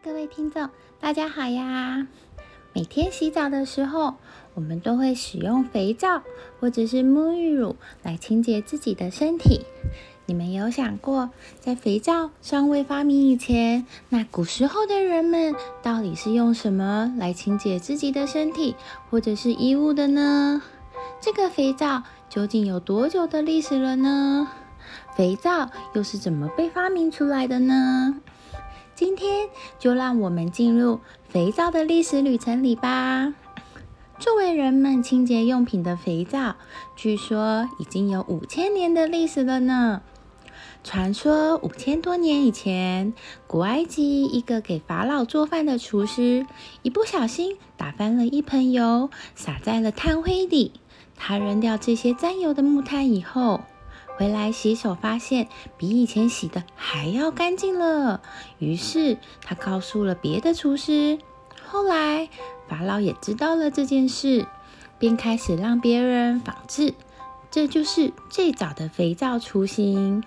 各位听众，大家好呀！每天洗澡的时候，我们都会使用肥皂或者是沐浴乳来清洁自己的身体。你们有想过，在肥皂尚未发明以前，那古时候的人们到底是用什么来清洁自己的身体或者是衣物的呢？这个肥皂究竟有多久的历史了呢？肥皂又是怎么被发明出来的呢？今天就让我们进入肥皂的历史旅程里吧。作为人们清洁用品的肥皂，据说已经有五千年的历史了呢。传说五千多年以前，古埃及一个给法老做饭的厨师，一不小心打翻了一盆油，洒在了炭灰里。他扔掉这些沾油的木炭以后，回来洗手，发现比以前洗的还要干净了。于是他告诉了别的厨师。后来法老也知道了这件事，便开始让别人仿制。这就是最早的肥皂雏形。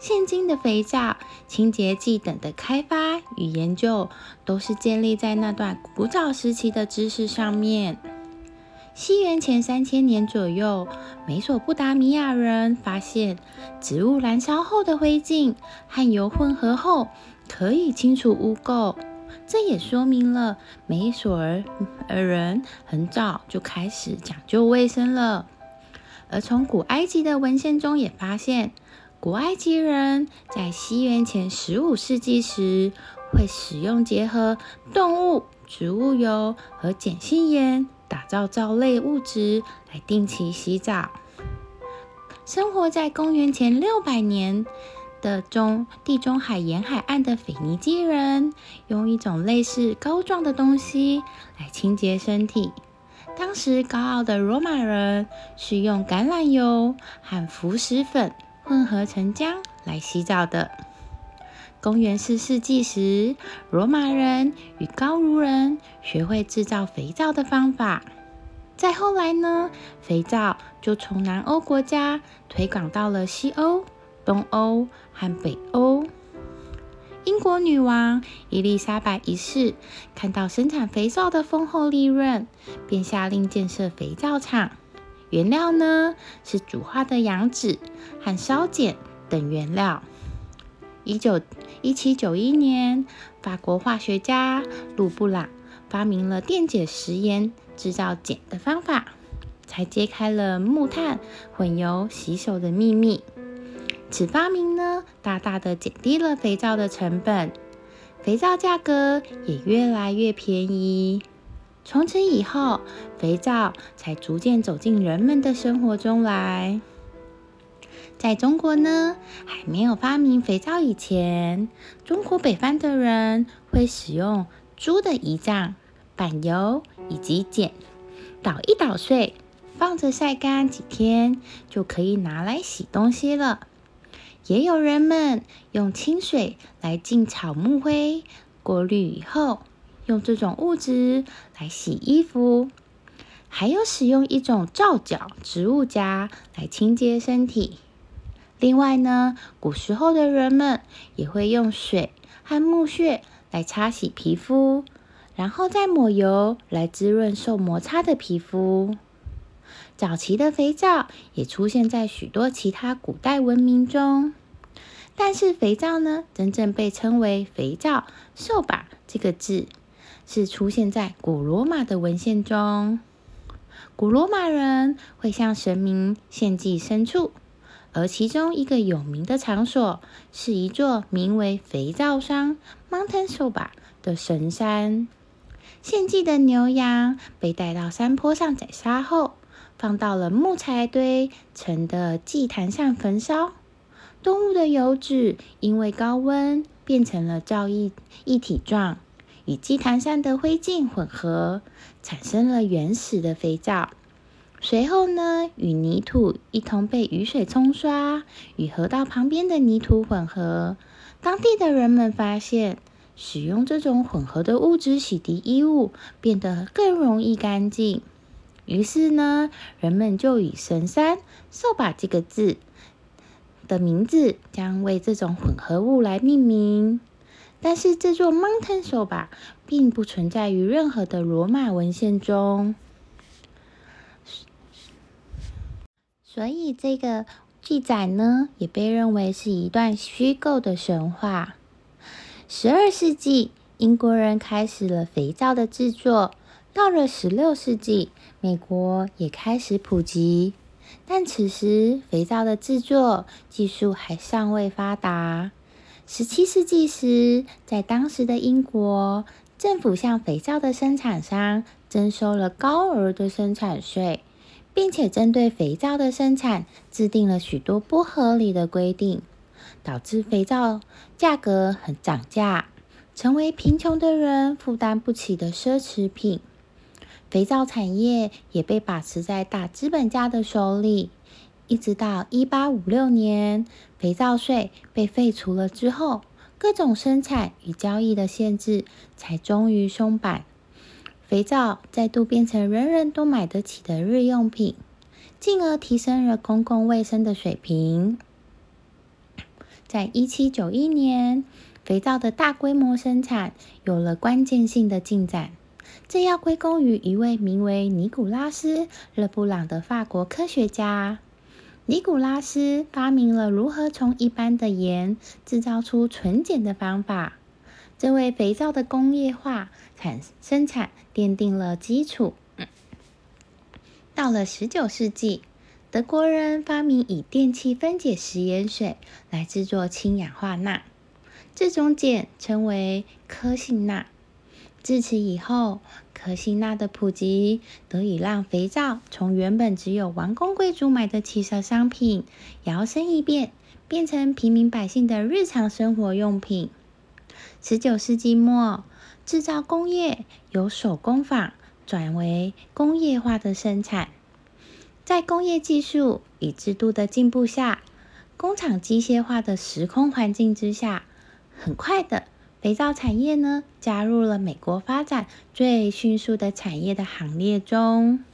现今的肥皂、清洁剂等的开发与研究，都是建立在那段古早时期的知识上面。西元前三千年左右，美索不达米亚人发现，植物燃烧后的灰烬和油混合后可以清除污垢。这也说明了美索尔人很早就开始讲究卫生了。而从古埃及的文献中也发现，古埃及人在西元前十五世纪时，会使用结合动物、植物油和碱性盐。打造皂类物质来定期洗澡。生活在公元前六百年的中地中海沿海岸的腓尼基人，用一种类似膏状的东西来清洁身体。当时高傲的罗马人是用橄榄油和浮石粉混合成浆来洗澡的。公元四世纪时，罗马人与高卢人学会制造肥皂的方法。再后来呢，肥皂就从南欧国家推广到了西欧、东欧和北欧。英国女王伊丽莎白一世看到生产肥皂的丰厚利润，便下令建设肥皂厂。原料呢是煮化的羊脂和烧碱等原料。一九一七九一年，法国化学家路布朗发明了电解食盐制造碱的方法，才揭开了木炭混油洗手的秘密。此发明呢，大大的减低了肥皂的成本，肥皂价格也越来越便宜。从此以后，肥皂才逐渐走进人们的生活中来。在中国呢，还没有发明肥皂以前，中国北方的人会使用猪的胰脏、板油以及碱，捣一捣碎，放着晒干几天，就可以拿来洗东西了。也有人们用清水来浸草木灰，过滤以后，用这种物质来洗衣服。还有使用一种皂角植物荚来清洁身体。另外呢，古时候的人们也会用水和木屑来擦洗皮肤，然后再抹油来滋润受摩擦的皮肤。早期的肥皂也出现在许多其他古代文明中，但是肥皂呢，真正被称为“肥皂”“扫把”这个字，是出现在古罗马的文献中。古罗马人会向神明献祭牲畜。而其中一个有名的场所，是一座名为肥皂山 （Mountain Soba） 的神山。献祭的牛羊被带到山坡上宰杀后，放到了木材堆成的祭坛上焚烧。动物的油脂因为高温变成了皂液一体状，与祭坛上的灰烬混合，产生了原始的肥皂。随后呢，与泥土一同被雨水冲刷，与河道旁边的泥土混合。当地的人们发现，使用这种混合的物质洗涤衣物变得更容易干净。于是呢，人们就以“神山扫把”这个字的名字，将为这种混合物来命名。但是这座 Mountain 受把并不存在于任何的罗马文献中，所以这个记载呢，也被认为是一段虚构的神话。十二世纪，英国人开始了肥皂的制作，到了十六世纪，美国也开始普及，但此时肥皂的制作技术还尚未发达。十七世纪时，在当时的英国，政府向肥皂的生产商征收了高额的生产税，并且针对肥皂的生产制定了许多不合理的规定，导致肥皂价格很涨价，成为贫穷的人负担不起的奢侈品。肥皂产业也被把持在大资本家的手里。一直到一八五六年，肥皂税被废除了之后，各种生产与交易的限制才终于松绑，肥皂再度变成人人都买得起的日用品，进而提升了公共卫生的水平。在一七九一年，肥皂的大规模生产有了关键性的进展，这要归功于一位名为尼古拉斯·勒布朗的法国科学家。尼古拉斯发明了如何从一般的盐制造出纯碱的方法，这位肥皂的工业化产生产奠定了基础。到了十九世纪，德国人发明以电气分解食盐水来制作氢氧化钠，这种碱称为科性钠。自此以后，科西钠的普及得以让肥皂从原本只有王公贵族买得起的商品，摇身一变，变成平民百姓的日常生活用品。十九世纪末，制造工业由手工坊转为工业化的生产，在工业技术与制度的进步下，工厂机械化的时空环境之下，很快的。肥皂产业呢，加入了美国发展最迅速的产业的行列中。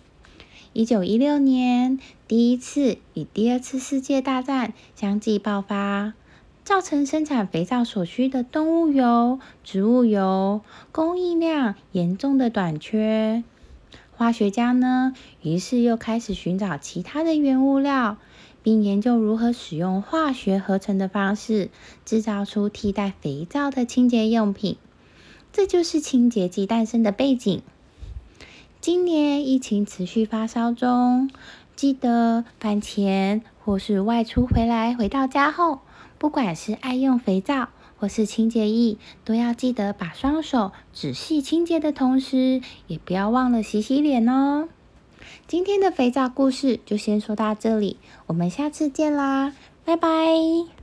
一九一六年，第一次与第二次世界大战相继爆发，造成生产肥皂所需的动物油、植物油供应量严重的短缺。化学家呢，于是又开始寻找其他的原物料。并研究如何使用化学合成的方式制造出替代肥皂的清洁用品，这就是清洁剂诞生的背景。今年疫情持续发烧中，记得饭前或是外出回来回到家后，不管是爱用肥皂或是清洁液，都要记得把双手仔细清洁的同时，也不要忘了洗洗脸哦。今天的肥皂故事就先说到这里，我们下次见啦，拜拜。